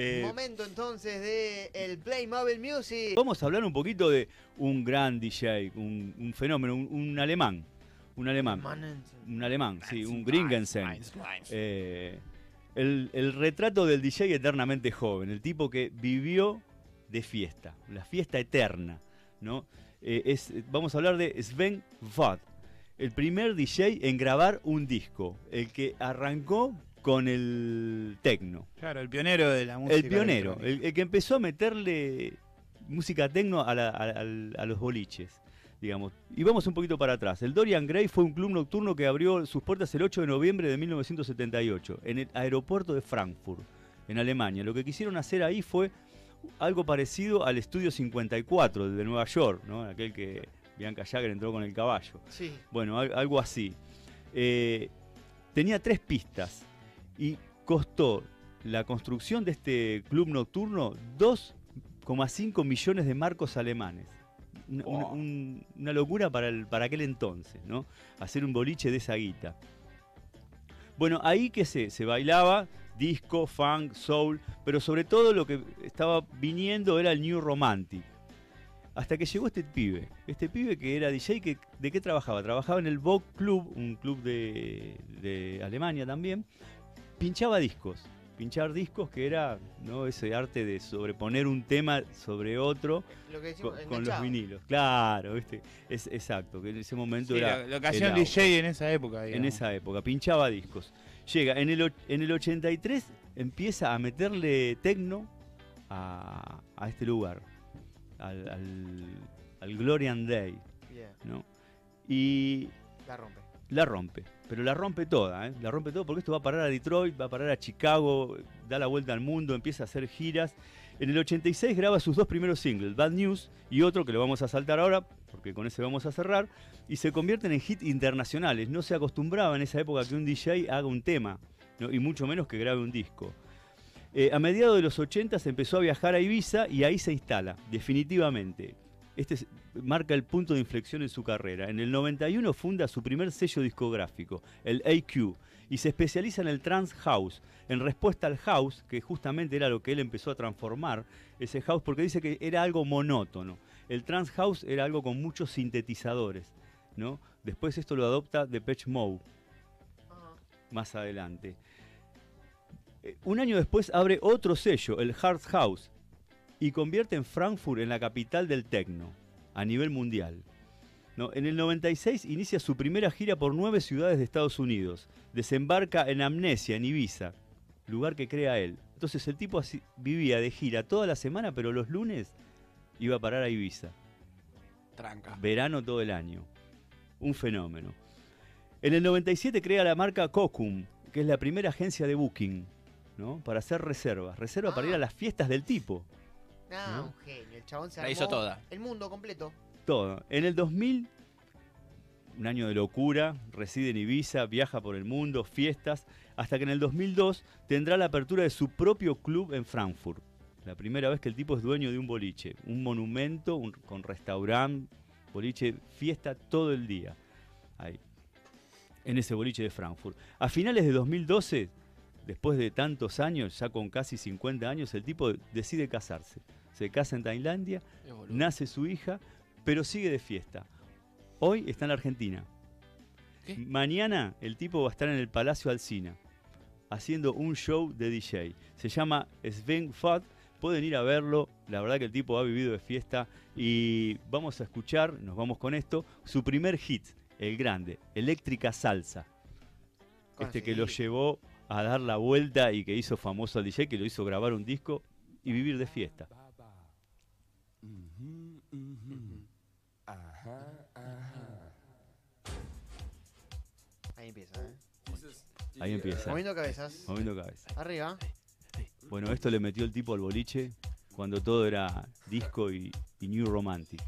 Eh, Momento entonces de el Playmobil Music. Vamos a hablar un poquito de un gran DJ, un, un fenómeno, un, un alemán. Un alemán. Un alemán, sí, un Gringensen. Eh, el, el retrato del DJ eternamente joven, el tipo que vivió de fiesta, la fiesta eterna. ¿no? Eh, es, vamos a hablar de Sven Vod, el primer DJ en grabar un disco, el que arrancó con el techno. Claro, el pionero de la música. El pionero, el, el que empezó a meterle música techno a, la- a- al- a los boliches, digamos. Y vamos un poquito para atrás. El Dorian Gray fue un club nocturno que abrió sus puertas el 8 de noviembre de 1978 en el aeropuerto de Frankfurt, en Alemania. Lo que quisieron hacer ahí fue algo parecido al Estudio 54 el de Nueva York, ¿no? aquel que Bianca Jagger entró con el caballo. Sí. Bueno, al- algo así. Eh, tenía tres pistas y costó la construcción de este club nocturno 2,5 millones de marcos alemanes. Una, una- un- una locura para, el- para aquel entonces, ¿no? Hacer un boliche de esa guita. Bueno, ahí que se, se bailaba disco, funk, soul, pero sobre todo lo que estaba viniendo era el New Romantic. Hasta que llegó este pibe, este pibe que era DJ, que, ¿de qué trabajaba? Trabajaba en el Vogue Club, un club de, de Alemania también. Pinchaba discos, pinchar discos que era ¿no? ese arte de sobreponer un tema sobre otro Lo que decimos, con, con los vinilos. Claro, ¿viste? Es, exacto, que en ese momento Sí, era... lo, lo que hacía DJ en esa época. en esa época, pinchaba discos. Llega, en el, en el 83 empieza a meterle tecno a, a este lugar, al, al, al Glorian Day, Bien, ¿no? Y la rompe. La rompe, pero la rompe toda, ¿eh? La rompe todo porque esto va a parar a Detroit, va a parar a Chicago, da la vuelta al mundo, empieza a hacer giras. En el 86 graba sus dos primeros singles, Bad News y otro que lo vamos a saltar ahora, porque con ese vamos a cerrar, y se convierten en hits internacionales. No se acostumbraba en esa época que un DJ haga un tema, y mucho menos que grabe un disco. Eh, a mediados de los 80 se empezó a viajar a Ibiza y ahí se instala, definitivamente. Este es- marca el punto de inflexión en su carrera. En el 91 funda su primer sello discográfico, el AQ, y se especializa en el trance house, en respuesta al house, que justamente era lo que él empezó a transformar, ese house, porque dice que era algo monótono. El trance house era algo con muchos sintetizadores, ¿no? Después esto lo adopta Depeche Mode más adelante. Eh, Un año después abre otro sello, el Hard House, y convierte en Frankfurt en la capital del techno a nivel mundial. ¿No? En el 96 inicia su primera gira por nueve ciudades de Estados Unidos. Desembarca en Amnesia, en Ibiza, lugar que crea él. Entonces el tipo así, vivía de gira toda la semana, pero los lunes iba a parar a Ibiza Tranca. verano todo el año. Un fenómeno. En el 97 crea la marca Cocum, que es la primera agencia de booking, ¿no? Para hacer reservas. Reserva para ir a las fiestas del tipo. Ah, ¿No? un genio. El chabón se La armó hizo toda. El mundo completo. Todo. En el 2000, un año de locura, reside en Ibiza, viaja por el mundo, fiestas, hasta que en el 2002 tendrá la apertura de su propio club en Frankfurt. La primera vez que el tipo es dueño de un boliche, un monumento un- con restaurante, boliche, fiesta todo el día. Ahí, en ese boliche de Frankfurt. A finales de 2012, después de tantos años, ya con casi 50 años, el tipo decide casarse. Se casa en Tailandia, nace su hija, pero sigue de fiesta. Hoy está en la Argentina. ¿Qué? Mañana el tipo va a estar en el Palacio Alsina haciendo un show de DJ. Se llama Sven Fat. Pueden ir a verlo. La verdad que el tipo ha vivido de fiesta. Y vamos a escuchar, nos vamos con esto, su primer hit, el grande, Eléctrica Salsa. Este que lo llevó a dar la vuelta y que hizo famoso al DJ, que lo hizo grabar un disco y vivir de fiesta. Ahí empieza, ¿eh? Ahí empieza. Moviendo cabezas. Moviendo cabeza. Arriba. Bueno, esto le metió el tipo al boliche cuando todo era disco y, y New Romantic.